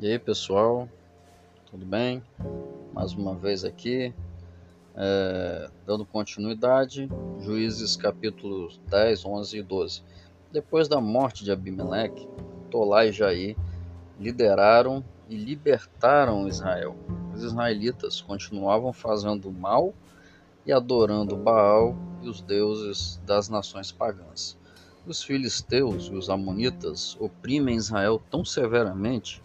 E aí pessoal, tudo bem? Mais uma vez aqui, é, dando continuidade, Juízes capítulos 10, 11 e 12. Depois da morte de Abimeleque, Tolá e Jair lideraram e libertaram Israel. Os israelitas continuavam fazendo mal e adorando Baal e os deuses das nações pagãs. Os filisteus e os amonitas oprimem Israel tão severamente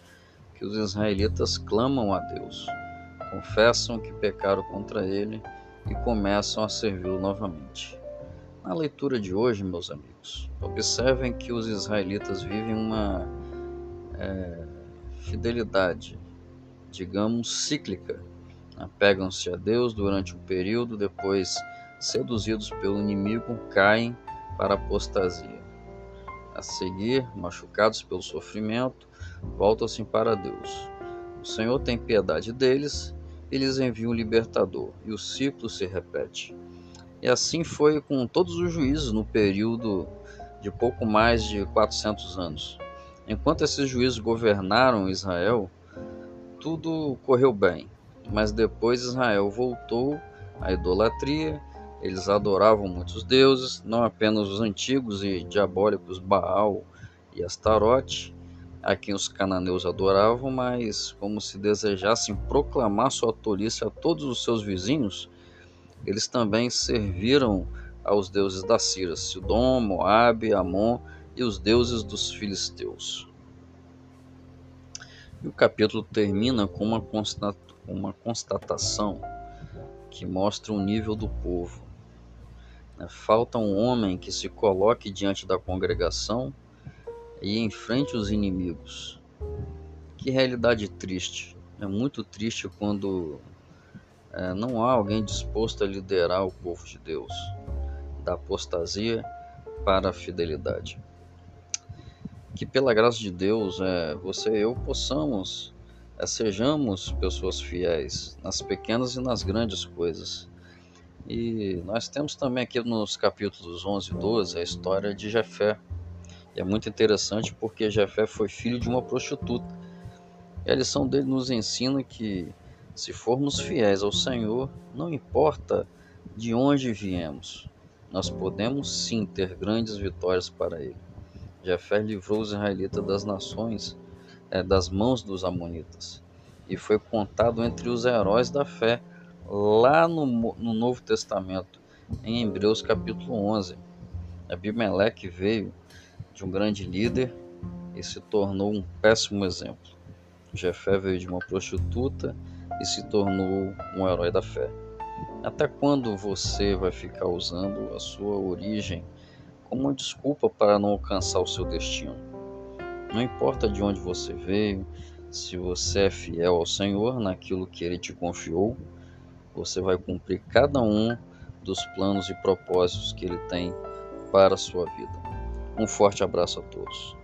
que os israelitas clamam a Deus, confessam que pecaram contra ele e começam a servi-lo novamente. Na leitura de hoje, meus amigos, observem que os israelitas vivem uma é, fidelidade, digamos, cíclica. Apegam-se a Deus durante um período, depois, seduzidos pelo inimigo, caem para apostasia. A seguir, machucados pelo sofrimento, voltam-se para Deus. O Senhor tem piedade deles e lhes envia um libertador, e o ciclo se repete. E assim foi com todos os juízes no período de pouco mais de 400 anos. Enquanto esses juízes governaram Israel, tudo correu bem, mas depois Israel voltou à idolatria, eles adoravam muitos deuses, não apenas os antigos e diabólicos Baal e Astarote, a quem os cananeus adoravam, mas como se desejassem proclamar sua tolice a todos os seus vizinhos, eles também serviram aos deuses da Síria, Sidom, Moabe, Amon e os deuses dos filisteus. E o capítulo termina com uma, uma constatação que mostra o nível do povo. Falta um homem que se coloque diante da congregação e enfrente os inimigos. Que realidade triste. É muito triste quando é, não há alguém disposto a liderar o povo de Deus, da apostasia para a fidelidade. Que pela graça de Deus, é, você e eu possamos, é, sejamos pessoas fiéis nas pequenas e nas grandes coisas. E nós temos também aqui nos capítulos 11 e 12 a história de Jefé, é muito interessante porque Jefé foi filho de uma prostituta. E a lição dele nos ensina que se formos fiéis ao Senhor, não importa de onde viemos, nós podemos sim ter grandes vitórias para Ele. Jefé livrou os israelitas das nações, é, das mãos dos amonitas, e foi contado entre os heróis da fé lá no, no Novo Testamento, em Hebreus capítulo 11. Abimeleque veio de um grande líder e se tornou um péssimo exemplo. Jefé veio de uma prostituta e se tornou um herói da fé. Até quando você vai ficar usando a sua origem como uma desculpa para não alcançar o seu destino? Não importa de onde você veio, se você é fiel ao Senhor naquilo que Ele te confiou, você vai cumprir cada um dos planos e propósitos que Ele tem para a sua vida. Um forte abraço a todos.